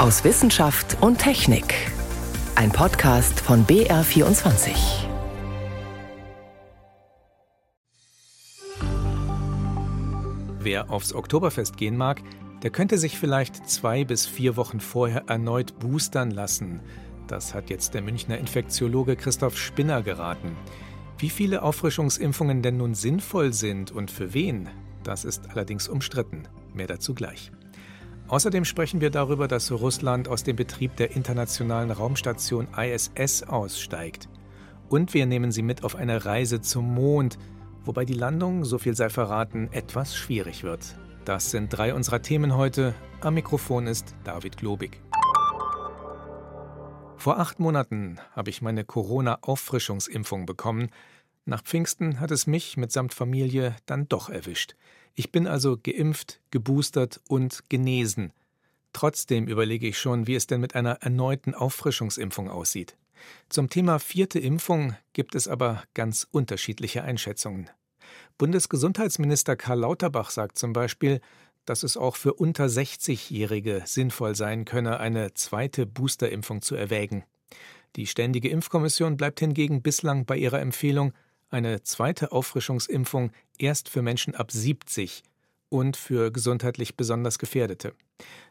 aus Wissenschaft und Technik. Ein Podcast von BR24. Wer aufs Oktoberfest gehen mag, der könnte sich vielleicht zwei bis vier Wochen vorher erneut boostern lassen. Das hat jetzt der Münchner Infektiologe Christoph Spinner geraten. Wie viele Auffrischungsimpfungen denn nun sinnvoll sind und für wen, das ist allerdings umstritten. Mehr dazu gleich. Außerdem sprechen wir darüber, dass Russland aus dem Betrieb der internationalen Raumstation ISS aussteigt. Und wir nehmen Sie mit auf eine Reise zum Mond, wobei die Landung, so viel sei verraten, etwas schwierig wird. Das sind drei unserer Themen heute. Am Mikrofon ist David Globig. Vor acht Monaten habe ich meine Corona-Auffrischungsimpfung bekommen. Nach Pfingsten hat es mich mitsamt Familie dann doch erwischt. Ich bin also geimpft, geboostert und genesen. Trotzdem überlege ich schon, wie es denn mit einer erneuten Auffrischungsimpfung aussieht. Zum Thema vierte Impfung gibt es aber ganz unterschiedliche Einschätzungen. Bundesgesundheitsminister Karl Lauterbach sagt zum Beispiel, dass es auch für unter 60-Jährige sinnvoll sein könne, eine zweite Boosterimpfung zu erwägen. Die Ständige Impfkommission bleibt hingegen bislang bei ihrer Empfehlung, eine zweite Auffrischungsimpfung erst für Menschen ab 70 und für gesundheitlich besonders Gefährdete.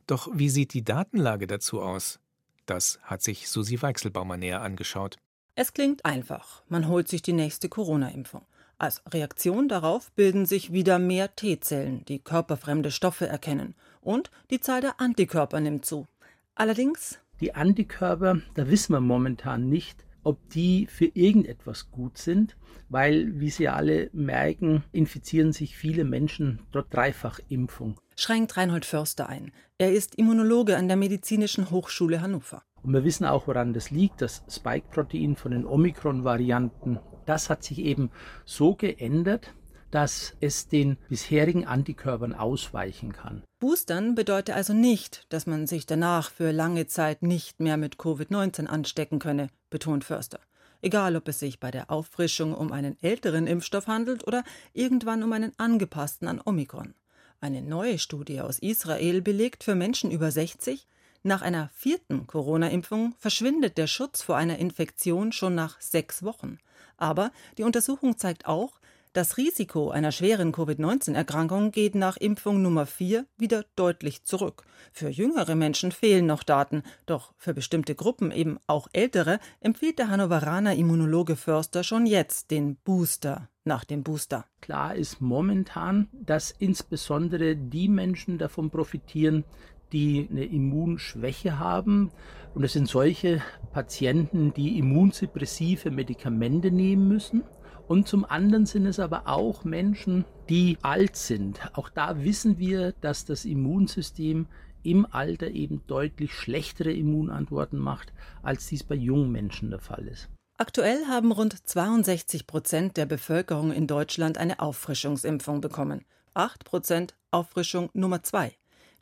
Doch wie sieht die Datenlage dazu aus? Das hat sich Susi Weichselbaumer näher angeschaut. Es klingt einfach. Man holt sich die nächste Corona-Impfung. Als Reaktion darauf bilden sich wieder mehr T-Zellen, die körperfremde Stoffe erkennen. Und die Zahl der Antikörper nimmt zu. Allerdings. Die Antikörper, da wissen wir momentan nicht, ob die für irgendetwas gut sind, weil, wie Sie alle merken, infizieren sich viele Menschen dort Dreifachimpfung. Schränkt Reinhold Förster ein. Er ist Immunologe an der Medizinischen Hochschule Hannover. Und wir wissen auch, woran das liegt. Das Spike-Protein von den Omikron-Varianten, das hat sich eben so geändert, dass es den bisherigen Antikörpern ausweichen kann. Boostern bedeutet also nicht, dass man sich danach für lange Zeit nicht mehr mit Covid-19 anstecken könne, betont Förster. Egal, ob es sich bei der Auffrischung um einen älteren Impfstoff handelt oder irgendwann um einen angepassten an Omikron. Eine neue Studie aus Israel belegt für Menschen über 60, nach einer vierten Corona-Impfung verschwindet der Schutz vor einer Infektion schon nach sechs Wochen. Aber die Untersuchung zeigt auch, das Risiko einer schweren Covid-19-Erkrankung geht nach Impfung Nummer 4 wieder deutlich zurück. Für jüngere Menschen fehlen noch Daten, doch für bestimmte Gruppen, eben auch ältere, empfiehlt der Hannoveraner Immunologe Förster schon jetzt den Booster nach dem Booster. Klar ist momentan, dass insbesondere die Menschen davon profitieren, die eine Immunschwäche haben. Und es sind solche Patienten, die immunsuppressive Medikamente nehmen müssen. Und zum anderen sind es aber auch Menschen, die alt sind. Auch da wissen wir, dass das Immunsystem im Alter eben deutlich schlechtere Immunantworten macht, als dies bei jungen Menschen der Fall ist. Aktuell haben rund 62 Prozent der Bevölkerung in Deutschland eine Auffrischungsimpfung bekommen. 8 Prozent Auffrischung Nummer 2.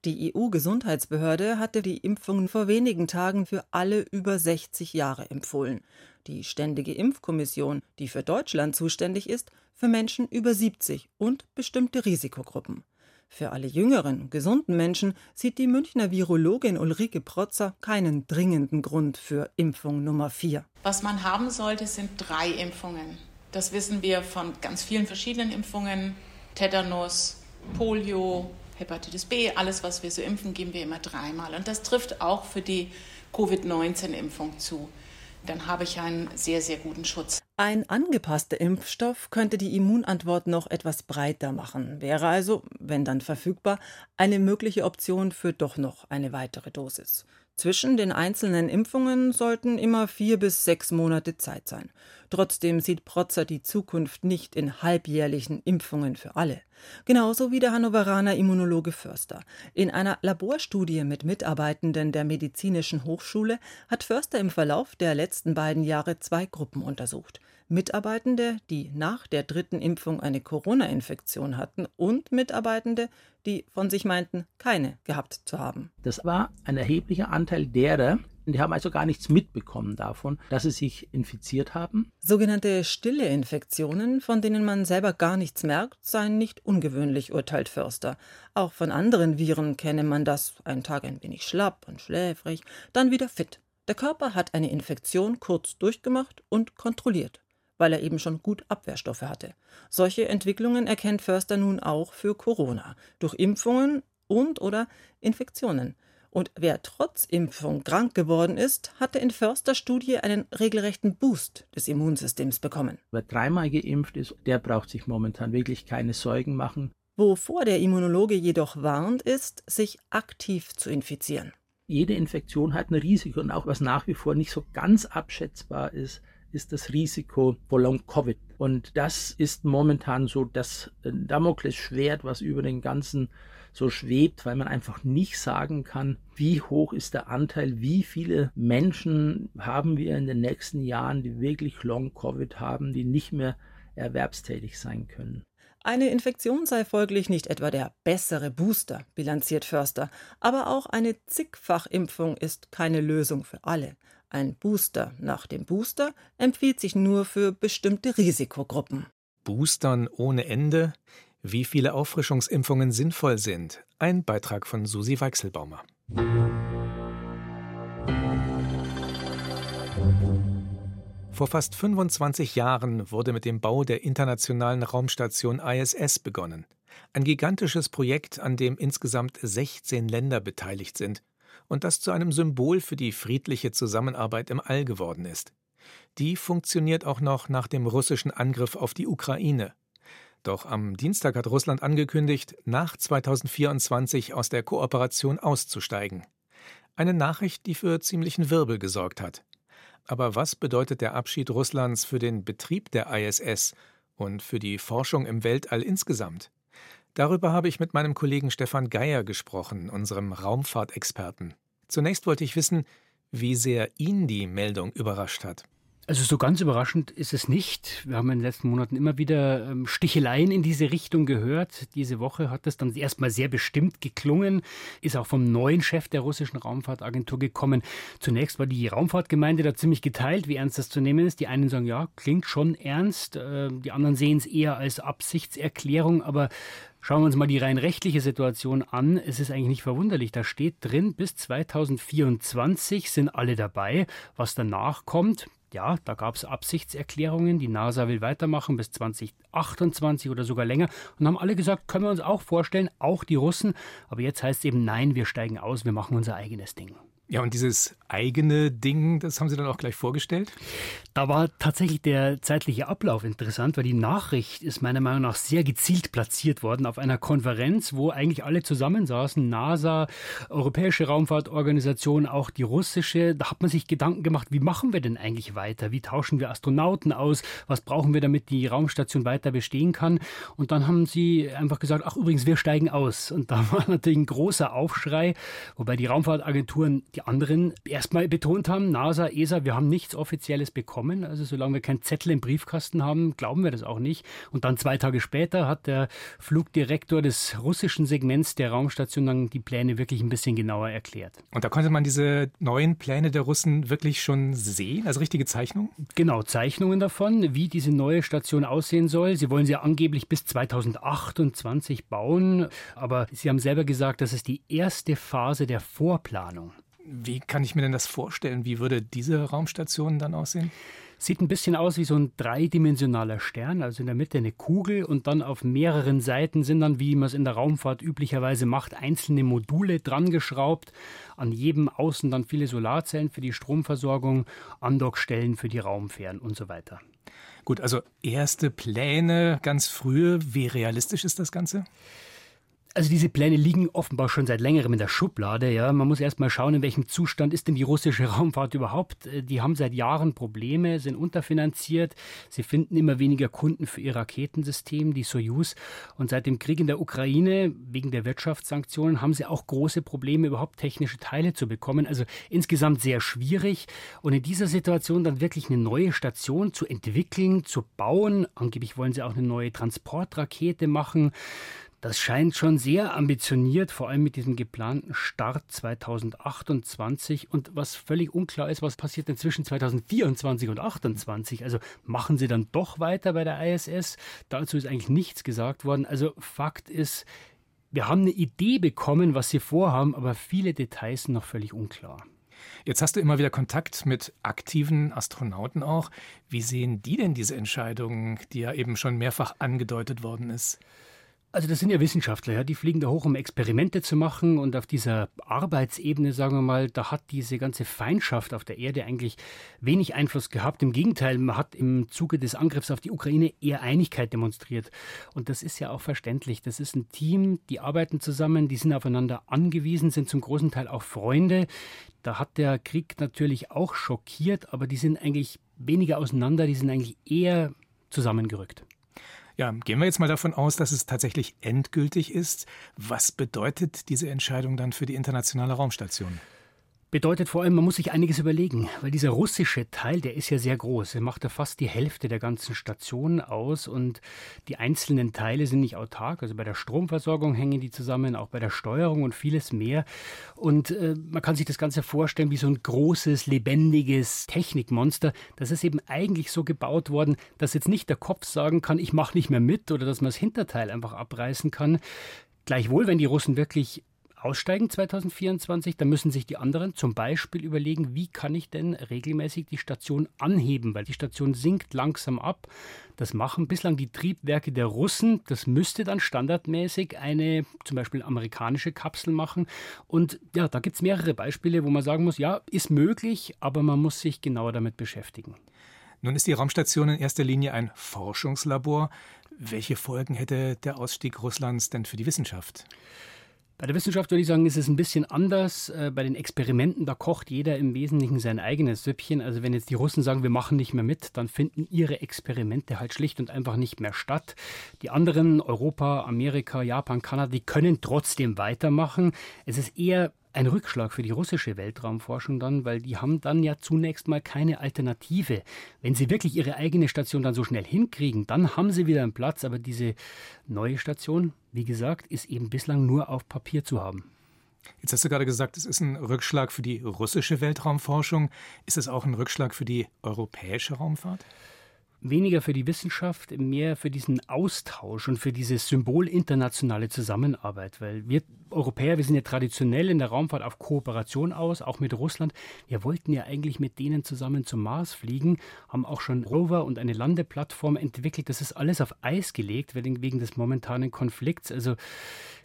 Die EU-Gesundheitsbehörde hatte die Impfung vor wenigen Tagen für alle über 60 Jahre empfohlen. Die Ständige Impfkommission, die für Deutschland zuständig ist, für Menschen über 70 und bestimmte Risikogruppen. Für alle jüngeren, gesunden Menschen sieht die Münchner Virologin Ulrike Protzer keinen dringenden Grund für Impfung Nummer 4. Was man haben sollte, sind drei Impfungen. Das wissen wir von ganz vielen verschiedenen Impfungen. Tetanus, Polio, Hepatitis B, alles, was wir so impfen, geben wir immer dreimal. Und das trifft auch für die Covid-19-Impfung zu. Dann habe ich einen sehr, sehr guten Schutz. Ein angepasster Impfstoff könnte die Immunantwort noch etwas breiter machen, wäre also, wenn dann verfügbar, eine mögliche Option für doch noch eine weitere Dosis. Zwischen den einzelnen Impfungen sollten immer vier bis sechs Monate Zeit sein. Trotzdem sieht Protzer die Zukunft nicht in halbjährlichen Impfungen für alle. Genauso wie der Hannoveraner Immunologe Förster. In einer Laborstudie mit Mitarbeitenden der Medizinischen Hochschule hat Förster im Verlauf der letzten beiden Jahre zwei Gruppen untersucht. Mitarbeitende, die nach der dritten Impfung eine Corona-Infektion hatten und Mitarbeitende, die von sich meinten, keine gehabt zu haben. Das war ein erheblicher Anteil derer, Die haben also gar nichts mitbekommen davon, dass sie sich infiziert haben. Sogenannte stille Infektionen, von denen man selber gar nichts merkt, seien nicht ungewöhnlich, urteilt Förster. Auch von anderen Viren kenne man das. Einen Tag ein wenig schlapp und schläfrig, dann wieder fit. Der Körper hat eine Infektion kurz durchgemacht und kontrolliert weil er eben schon gut Abwehrstoffe hatte. Solche Entwicklungen erkennt Förster nun auch für Corona durch Impfungen und oder Infektionen. Und wer trotz Impfung krank geworden ist, hatte in Förster Studie einen regelrechten Boost des Immunsystems bekommen. Wer dreimal geimpft ist, der braucht sich momentan wirklich keine Sorgen machen. Wovor der Immunologe jedoch warnt, ist, sich aktiv zu infizieren. Jede Infektion hat ein Risiko und auch was nach wie vor nicht so ganz abschätzbar ist, ist das Risiko vor Long-Covid. Und das ist momentan so das äh, Damoklesschwert, was über den ganzen so schwebt, weil man einfach nicht sagen kann, wie hoch ist der Anteil, wie viele Menschen haben wir in den nächsten Jahren, die wirklich Long-Covid haben, die nicht mehr erwerbstätig sein können. Eine Infektion sei folglich nicht etwa der bessere Booster, bilanziert Förster, aber auch eine Zigfachimpfung ist keine Lösung für alle. Ein Booster nach dem Booster empfiehlt sich nur für bestimmte Risikogruppen. Boostern ohne Ende? Wie viele Auffrischungsimpfungen sinnvoll sind? Ein Beitrag von Susi Weichselbaumer. Vor fast 25 Jahren wurde mit dem Bau der internationalen Raumstation ISS begonnen. Ein gigantisches Projekt, an dem insgesamt 16 Länder beteiligt sind und das zu einem Symbol für die friedliche Zusammenarbeit im All geworden ist. Die funktioniert auch noch nach dem russischen Angriff auf die Ukraine. Doch am Dienstag hat Russland angekündigt, nach 2024 aus der Kooperation auszusteigen. Eine Nachricht, die für ziemlichen Wirbel gesorgt hat. Aber was bedeutet der Abschied Russlands für den Betrieb der ISS und für die Forschung im Weltall insgesamt? Darüber habe ich mit meinem Kollegen Stefan Geier gesprochen, unserem Raumfahrtexperten. Zunächst wollte ich wissen, wie sehr ihn die Meldung überrascht hat. Also so ganz überraschend ist es nicht. Wir haben in den letzten Monaten immer wieder ähm, Sticheleien in diese Richtung gehört. Diese Woche hat das dann erstmal sehr bestimmt geklungen, ist auch vom neuen Chef der russischen Raumfahrtagentur gekommen. Zunächst war die Raumfahrtgemeinde da ziemlich geteilt, wie ernst das zu nehmen ist. Die einen sagen, ja, klingt schon ernst, äh, die anderen sehen es eher als Absichtserklärung, aber Schauen wir uns mal die rein rechtliche Situation an. Es ist eigentlich nicht verwunderlich. Da steht drin, bis 2024 sind alle dabei. Was danach kommt, ja, da gab es Absichtserklärungen, die NASA will weitermachen bis 2028 oder sogar länger. Und haben alle gesagt, können wir uns auch vorstellen, auch die Russen. Aber jetzt heißt es eben, nein, wir steigen aus, wir machen unser eigenes Ding. Ja, und dieses eigene Ding, das haben Sie dann auch gleich vorgestellt? Da war tatsächlich der zeitliche Ablauf interessant, weil die Nachricht ist meiner Meinung nach sehr gezielt platziert worden auf einer Konferenz, wo eigentlich alle zusammensaßen, NASA, Europäische Raumfahrtorganisation, auch die russische. Da hat man sich Gedanken gemacht, wie machen wir denn eigentlich weiter? Wie tauschen wir Astronauten aus? Was brauchen wir, damit die Raumstation weiter bestehen kann? Und dann haben sie einfach gesagt, ach übrigens, wir steigen aus. Und da war natürlich ein großer Aufschrei, wobei die Raumfahrtagenturen die anderen erstmal betont haben, NASA, ESA, wir haben nichts Offizielles bekommen. Also solange wir keinen Zettel im Briefkasten haben, glauben wir das auch nicht. Und dann zwei Tage später hat der Flugdirektor des russischen Segments der Raumstation dann die Pläne wirklich ein bisschen genauer erklärt. Und da konnte man diese neuen Pläne der Russen wirklich schon sehen, also richtige Zeichnungen? Genau, Zeichnungen davon, wie diese neue Station aussehen soll. Sie wollen sie angeblich bis 2028 bauen, aber sie haben selber gesagt, das ist die erste Phase der Vorplanung. Wie kann ich mir denn das vorstellen? Wie würde diese Raumstation dann aussehen? Sieht ein bisschen aus wie so ein dreidimensionaler Stern, also in der Mitte eine Kugel und dann auf mehreren Seiten sind dann, wie man es in der Raumfahrt üblicherweise macht, einzelne Module dran geschraubt. An jedem Außen dann viele Solarzellen für die Stromversorgung, Andockstellen für die Raumfähren und so weiter. Gut, also erste Pläne ganz frühe. Wie realistisch ist das Ganze? Also diese Pläne liegen offenbar schon seit längerem in der Schublade. Ja, man muss erst mal schauen, in welchem Zustand ist denn die russische Raumfahrt überhaupt. Äh, die haben seit Jahren Probleme, sind unterfinanziert. Sie finden immer weniger Kunden für ihr Raketensystem, die Soyuz. Und seit dem Krieg in der Ukraine wegen der Wirtschaftssanktionen haben sie auch große Probleme, überhaupt technische Teile zu bekommen. Also insgesamt sehr schwierig. Und in dieser Situation dann wirklich eine neue Station zu entwickeln, zu bauen. Angeblich wollen sie auch eine neue Transportrakete machen Das scheint schon sehr ambitioniert, vor allem mit diesem geplanten Start 2028. Und was völlig unklar ist, was passiert denn zwischen 2024 und 2028? Also machen Sie dann doch weiter bei der ISS? Dazu ist eigentlich nichts gesagt worden. Also Fakt ist, wir haben eine Idee bekommen, was Sie vorhaben, aber viele Details sind noch völlig unklar. Jetzt hast du immer wieder Kontakt mit aktiven Astronauten auch. Wie sehen die denn diese Entscheidung, die ja eben schon mehrfach angedeutet worden ist? Also das sind ja Wissenschaftler, ja, die fliegen da hoch, um Experimente zu machen und auf dieser Arbeitsebene, sagen wir mal, da hat diese ganze Feindschaft auf der Erde eigentlich wenig Einfluss gehabt. Im Gegenteil, man hat im Zuge des Angriffs auf die Ukraine eher Einigkeit demonstriert. Und das ist ja auch verständlich. Das ist ein Team, die arbeiten zusammen, die sind aufeinander angewiesen, sind zum großen Teil auch Freunde. Da hat der Krieg natürlich auch schockiert, aber die sind eigentlich weniger auseinander, die sind eigentlich eher zusammengerückt. Ja, gehen wir jetzt mal davon aus, dass es tatsächlich endgültig ist. Was bedeutet diese Entscheidung dann für die internationale Raumstation? Bedeutet vor allem, man muss sich einiges überlegen, weil dieser russische Teil, der ist ja sehr groß. Er macht ja fast die Hälfte der ganzen Station aus und die einzelnen Teile sind nicht autark. Also bei der Stromversorgung hängen die zusammen, auch bei der Steuerung und vieles mehr. Und äh, man kann sich das Ganze vorstellen wie so ein großes, lebendiges Technikmonster. Das ist eben eigentlich so gebaut worden, dass jetzt nicht der Kopf sagen kann, ich mache nicht mehr mit oder dass man das Hinterteil einfach abreißen kann. Gleichwohl, wenn die Russen wirklich aussteigen 2024, dann müssen sich die anderen zum Beispiel überlegen, wie kann ich denn regelmäßig die Station anheben, weil die Station sinkt langsam ab. Das machen bislang die Triebwerke der Russen. Das müsste dann standardmäßig eine zum Beispiel amerikanische Kapsel machen. Und ja, da gibt es mehrere Beispiele, wo man sagen muss, ja, ist möglich, aber man muss sich genauer damit beschäftigen. Nun ist die Raumstation in erster Linie ein Forschungslabor. Welche Folgen hätte der Ausstieg Russlands denn für die Wissenschaft? Bei der Wissenschaft würde ich sagen, ist es ein bisschen anders. Äh, bei den Experimenten, da kocht jeder im Wesentlichen sein eigenes Süppchen. Also wenn jetzt die Russen sagen, wir machen nicht mehr mit, dann finden ihre Experimente halt schlicht und einfach nicht mehr statt. Die anderen, Europa, Amerika, Japan, Kanada, die können trotzdem weitermachen. Es ist eher ein Rückschlag für die russische Weltraumforschung dann, weil die haben dann ja zunächst mal keine Alternative. Wenn sie wirklich ihre eigene Station dann so schnell hinkriegen, dann haben sie wieder einen Platz, aber diese neue Station, wie gesagt, ist eben bislang nur auf Papier zu haben. Jetzt hast du gerade gesagt, es ist ein Rückschlag für die russische Weltraumforschung. Ist es auch ein Rückschlag für die europäische Raumfahrt? Weniger für die Wissenschaft, mehr für diesen Austausch und für diese Symbol internationale Zusammenarbeit. Weil wir Europäer, wir sind ja traditionell in der Raumfahrt auf Kooperation aus, auch mit Russland. Wir wollten ja eigentlich mit denen zusammen zum Mars fliegen, haben auch schon Rover und eine Landeplattform entwickelt. Das ist alles auf Eis gelegt wegen des momentanen Konflikts. Also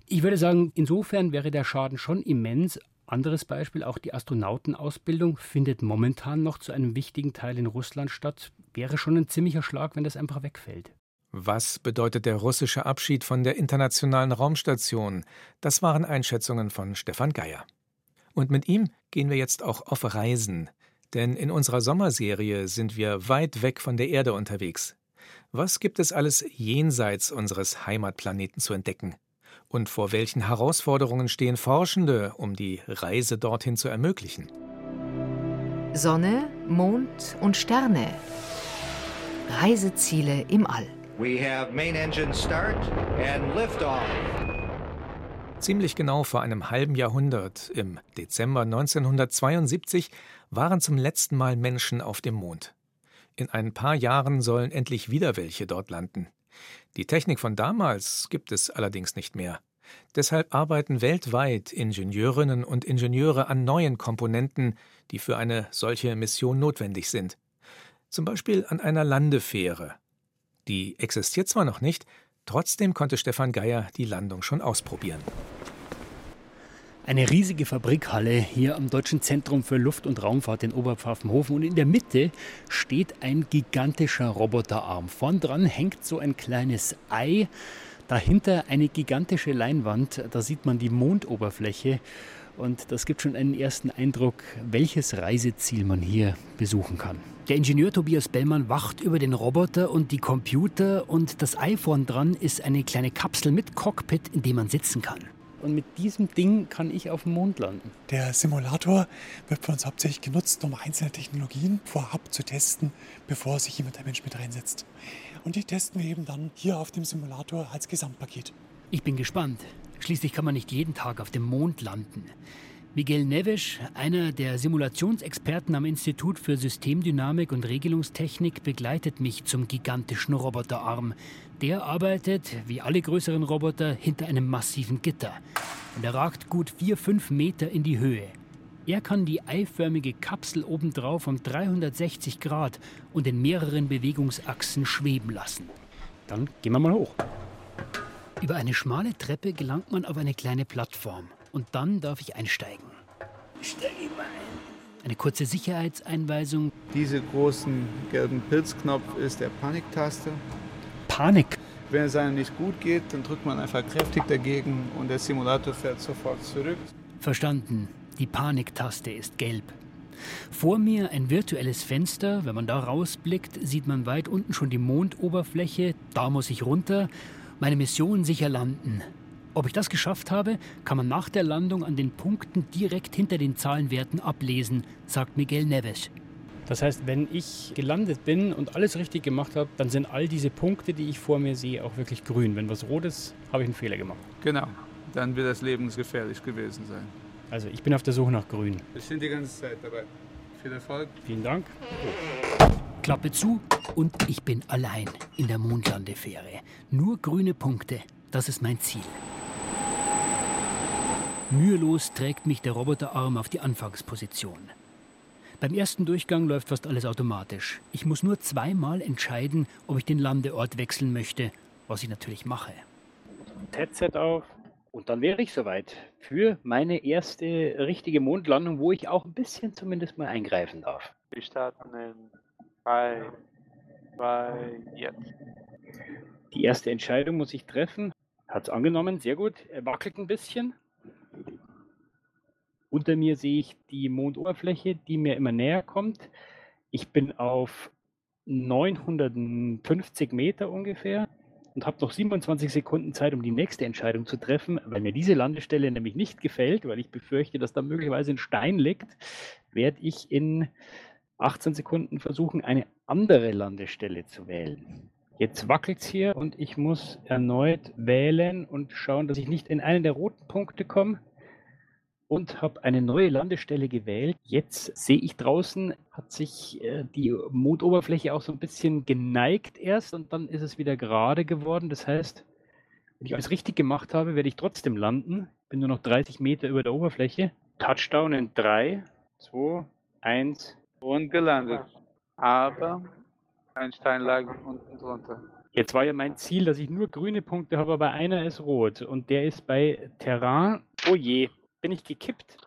ich würde sagen, insofern wäre der Schaden schon immens, anderes Beispiel, auch die Astronautenausbildung findet momentan noch zu einem wichtigen Teil in Russland statt. Wäre schon ein ziemlicher Schlag, wenn das einfach wegfällt. Was bedeutet der russische Abschied von der internationalen Raumstation? Das waren Einschätzungen von Stefan Geier. Und mit ihm gehen wir jetzt auch auf Reisen. Denn in unserer Sommerserie sind wir weit weg von der Erde unterwegs. Was gibt es alles jenseits unseres Heimatplaneten zu entdecken? Und vor welchen Herausforderungen stehen Forschende, um die Reise dorthin zu ermöglichen? Sonne, Mond und Sterne. Reiseziele im All. We have main engine start and liftoff. Ziemlich genau vor einem halben Jahrhundert, im Dezember 1972, waren zum letzten Mal Menschen auf dem Mond. In ein paar Jahren sollen endlich wieder welche dort landen. Die Technik von damals gibt es allerdings nicht mehr. Deshalb arbeiten weltweit Ingenieurinnen und Ingenieure an neuen Komponenten, die für eine solche Mission notwendig sind. Zum Beispiel an einer Landefähre. Die existiert zwar noch nicht, trotzdem konnte Stefan Geier die Landung schon ausprobieren. Eine riesige Fabrikhalle hier am Deutschen Zentrum für Luft- und Raumfahrt in Oberpfaffenhofen und in der Mitte steht ein gigantischer Roboterarm. Vorn dran hängt so ein kleines Ei, dahinter eine gigantische Leinwand, da sieht man die Mondoberfläche und das gibt schon einen ersten Eindruck, welches Reiseziel man hier besuchen kann. Der Ingenieur Tobias Bellmann wacht über den Roboter und die Computer und das iPhone dran ist eine kleine Kapsel mit Cockpit, in dem man sitzen kann. Und mit diesem Ding kann ich auf dem Mond landen. Der Simulator wird von uns hauptsächlich genutzt, um einzelne Technologien vorab zu testen, bevor sich jemand der Mensch mit reinsetzt. Und die testen wir eben dann hier auf dem Simulator als Gesamtpaket. Ich bin gespannt. Schließlich kann man nicht jeden Tag auf dem Mond landen. Miguel Neves, einer der Simulationsexperten am Institut für Systemdynamik und Regelungstechnik, begleitet mich zum gigantischen Roboterarm. Der arbeitet, wie alle größeren Roboter, hinter einem massiven Gitter. Und er ragt gut vier, fünf Meter in die Höhe. Er kann die eiförmige Kapsel obendrauf um 360 Grad und in mehreren Bewegungsachsen schweben lassen. Dann gehen wir mal hoch. Über eine schmale Treppe gelangt man auf eine kleine Plattform. Und dann darf ich einsteigen. Steige mal ein. Eine kurze Sicherheitseinweisung. Diese großen gelben Pilzknopf ist der Paniktaste. Panik? Wenn es einem nicht gut geht, dann drückt man einfach kräftig dagegen und der Simulator fährt sofort zurück. Verstanden. Die Paniktaste ist gelb. Vor mir ein virtuelles Fenster. Wenn man da rausblickt, sieht man weit unten schon die Mondoberfläche. Da muss ich runter. Meine Mission sicher landen. Ob ich das geschafft habe, kann man nach der Landung an den Punkten direkt hinter den Zahlenwerten ablesen, sagt Miguel Neves. Das heißt, wenn ich gelandet bin und alles richtig gemacht habe, dann sind all diese Punkte, die ich vor mir sehe, auch wirklich grün. Wenn was rot ist, habe ich einen Fehler gemacht. Genau, dann wird das lebensgefährlich gewesen sein. Also ich bin auf der Suche nach grün. Wir sind die ganze Zeit dabei. Viel Erfolg. Vielen Dank. Klappe zu und ich bin allein in der Mondlandefähre. Nur grüne Punkte, das ist mein Ziel. Mühelos trägt mich der Roboterarm auf die Anfangsposition. Beim ersten Durchgang läuft fast alles automatisch. Ich muss nur zweimal entscheiden, ob ich den Landeort wechseln möchte, was ich natürlich mache. Headset auf und dann wäre ich soweit für meine erste richtige Mondlandung, wo ich auch ein bisschen zumindest mal eingreifen darf. Wir starten in 3, 2, jetzt. Die erste Entscheidung muss ich treffen. Hat es angenommen, sehr gut. Er wackelt ein bisschen. Unter mir sehe ich die Mondoberfläche, die mir immer näher kommt. Ich bin auf 950 Meter ungefähr und habe noch 27 Sekunden Zeit, um die nächste Entscheidung zu treffen. Weil mir diese Landestelle nämlich nicht gefällt, weil ich befürchte, dass da möglicherweise ein Stein liegt, werde ich in 18 Sekunden versuchen, eine andere Landestelle zu wählen. Jetzt wackelt es hier und ich muss erneut wählen und schauen, dass ich nicht in einen der roten Punkte komme und habe eine neue Landestelle gewählt. Jetzt sehe ich draußen, hat sich äh, die Mondoberfläche auch so ein bisschen geneigt erst und dann ist es wieder gerade geworden. Das heißt, wenn ich alles richtig gemacht habe, werde ich trotzdem landen. Bin nur noch 30 Meter über der Oberfläche. Touchdown in 3, 2, 1 und gelandet. Aber ein Stein lag unten drunter. Jetzt war ja mein Ziel, dass ich nur grüne Punkte habe, aber einer ist rot und der ist bei Terrain. Oh je, bin ich gekippt?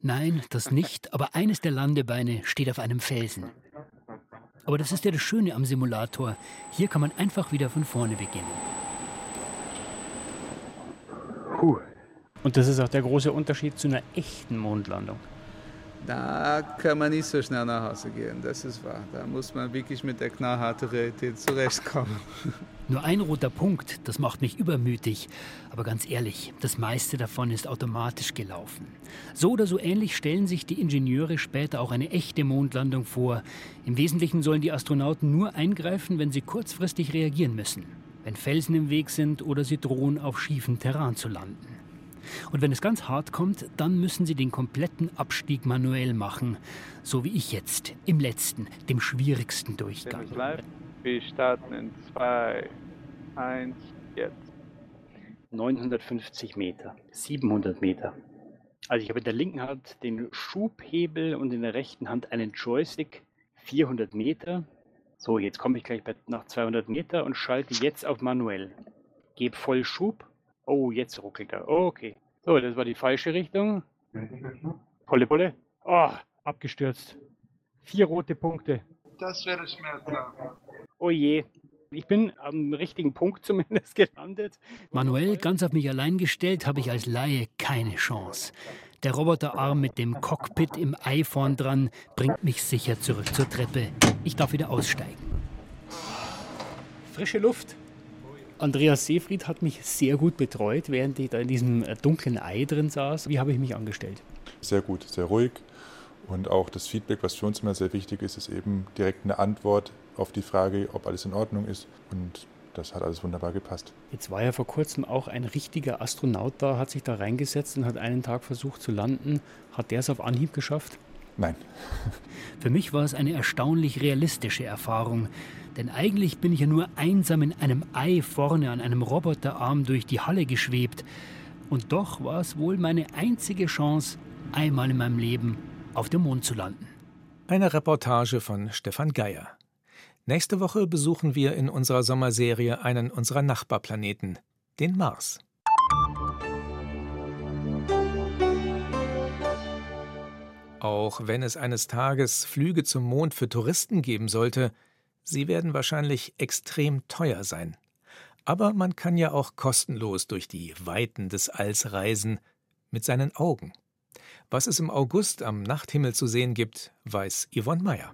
Nein, das nicht, aber eines der Landebeine steht auf einem Felsen. Aber das ist ja das Schöne am Simulator. Hier kann man einfach wieder von vorne beginnen. Puh. Und das ist auch der große Unterschied zu einer echten Mondlandung. Da kann man nicht so schnell nach Hause gehen, das ist wahr. Da muss man wirklich mit der knallharten Realität zurechtkommen. Nur ein roter Punkt, das macht mich übermütig. Aber ganz ehrlich, das meiste davon ist automatisch gelaufen. So oder so ähnlich stellen sich die Ingenieure später auch eine echte Mondlandung vor. Im Wesentlichen sollen die Astronauten nur eingreifen, wenn sie kurzfristig reagieren müssen. Wenn Felsen im Weg sind oder sie drohen, auf schiefen Terrain zu landen. Und wenn es ganz hart kommt, dann müssen sie den kompletten Abstieg manuell machen. So wie ich jetzt, im letzten, dem schwierigsten Durchgang. Wir starten in 2, 1, jetzt. 950 Meter, 700 Meter. Also ich habe in der linken Hand den Schubhebel und in der rechten Hand einen Joystick, 400 Meter. So, jetzt komme ich gleich bei, nach 200 Meter und schalte jetzt auf manuell. Gebe voll Schub. Oh, jetzt ruckelt er. okay. So, das war die falsche Richtung. Volle Pulle. Oh, abgestürzt. Vier rote Punkte. Das wäre schmerzhaft. Oh je. Ich bin am richtigen Punkt zumindest gelandet. Manuell ganz auf mich allein gestellt, habe ich als Laie keine Chance. Der Roboterarm mit dem Cockpit im Ei vorn dran bringt mich sicher zurück zur Treppe. Ich darf wieder aussteigen. Frische Luft. Andreas Seefried hat mich sehr gut betreut, während ich da in diesem äh, dunklen Ei drin saß. Wie habe ich mich angestellt? Sehr gut, sehr ruhig. Und auch das Feedback, was für uns immer sehr wichtig ist, ist eben direkt eine Antwort auf die Frage, ob alles in Ordnung ist. Und das hat alles wunderbar gepasst. Jetzt war ja vor kurzem auch ein richtiger Astronaut da, hat sich da reingesetzt und hat einen Tag versucht zu landen. Hat der es auf Anhieb geschafft? Nein. Für mich war es eine erstaunlich realistische Erfahrung. Denn eigentlich bin ich ja nur einsam in einem Ei vorne an einem Roboterarm durch die Halle geschwebt. Und doch war es wohl meine einzige Chance, einmal in meinem Leben auf dem Mond zu landen. Eine Reportage von Stefan Geier. Nächste Woche besuchen wir in unserer Sommerserie einen unserer Nachbarplaneten, den Mars. Auch wenn es eines Tages Flüge zum Mond für Touristen geben sollte, sie werden wahrscheinlich extrem teuer sein. Aber man kann ja auch kostenlos durch die Weiten des Alls reisen mit seinen Augen. Was es im August am Nachthimmel zu sehen gibt, weiß Yvonne Meyer.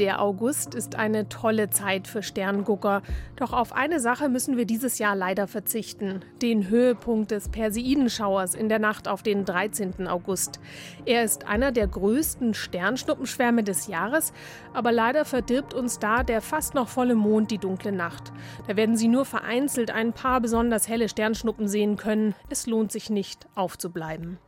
Der August ist eine tolle Zeit für Sterngucker. Doch auf eine Sache müssen wir dieses Jahr leider verzichten. Den Höhepunkt des Perseidenschauers in der Nacht auf den 13. August. Er ist einer der größten Sternschnuppenschwärme des Jahres, aber leider verdirbt uns da der fast noch volle Mond die dunkle Nacht. Da werden Sie nur vereinzelt ein paar besonders helle Sternschnuppen sehen können. Es lohnt sich nicht, aufzubleiben.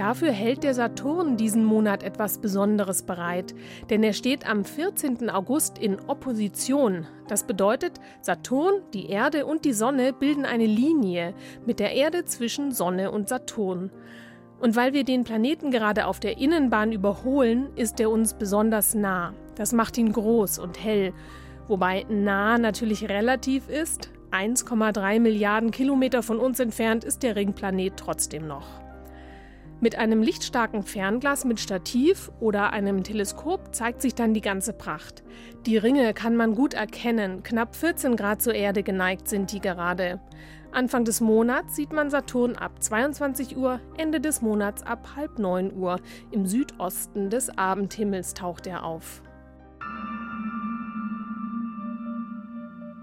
Dafür hält der Saturn diesen Monat etwas Besonderes bereit, denn er steht am 14. August in Opposition. Das bedeutet, Saturn, die Erde und die Sonne bilden eine Linie mit der Erde zwischen Sonne und Saturn. Und weil wir den Planeten gerade auf der Innenbahn überholen, ist er uns besonders nah. Das macht ihn groß und hell. Wobei nah natürlich relativ ist. 1,3 Milliarden Kilometer von uns entfernt ist der Ringplanet trotzdem noch. Mit einem lichtstarken Fernglas mit Stativ oder einem Teleskop zeigt sich dann die ganze Pracht. Die Ringe kann man gut erkennen, knapp 14 Grad zur Erde geneigt sind die gerade. Anfang des Monats sieht man Saturn ab 22 Uhr, Ende des Monats ab halb 9 Uhr. Im Südosten des Abendhimmels taucht er auf.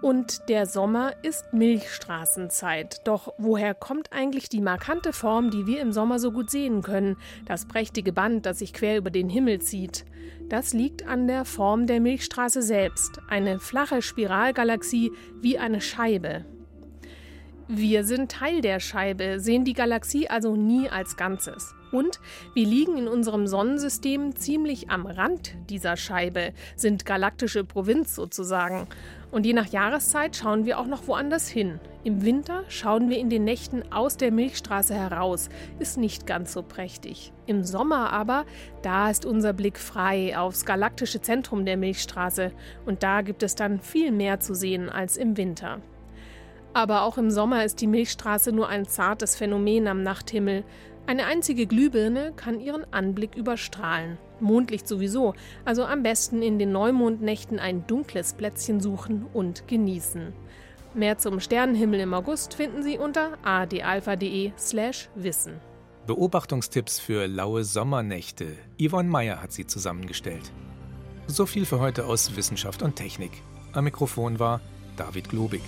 Und der Sommer ist Milchstraßenzeit. Doch woher kommt eigentlich die markante Form, die wir im Sommer so gut sehen können? Das prächtige Band, das sich quer über den Himmel zieht. Das liegt an der Form der Milchstraße selbst. Eine flache Spiralgalaxie wie eine Scheibe. Wir sind Teil der Scheibe, sehen die Galaxie also nie als Ganzes. Und wir liegen in unserem Sonnensystem ziemlich am Rand dieser Scheibe, sind galaktische Provinz sozusagen. Und je nach Jahreszeit schauen wir auch noch woanders hin. Im Winter schauen wir in den Nächten aus der Milchstraße heraus, ist nicht ganz so prächtig. Im Sommer aber, da ist unser Blick frei aufs galaktische Zentrum der Milchstraße und da gibt es dann viel mehr zu sehen als im Winter. Aber auch im Sommer ist die Milchstraße nur ein zartes Phänomen am Nachthimmel. Eine einzige Glühbirne kann ihren Anblick überstrahlen. Mondlicht sowieso, also am besten in den Neumondnächten ein dunkles Plätzchen suchen und genießen. Mehr zum Sternenhimmel im August finden Sie unter adalpha.de/slash wissen. Beobachtungstipps für laue Sommernächte. Yvonne Meyer hat sie zusammengestellt. So viel für heute aus Wissenschaft und Technik. Am Mikrofon war David Globig.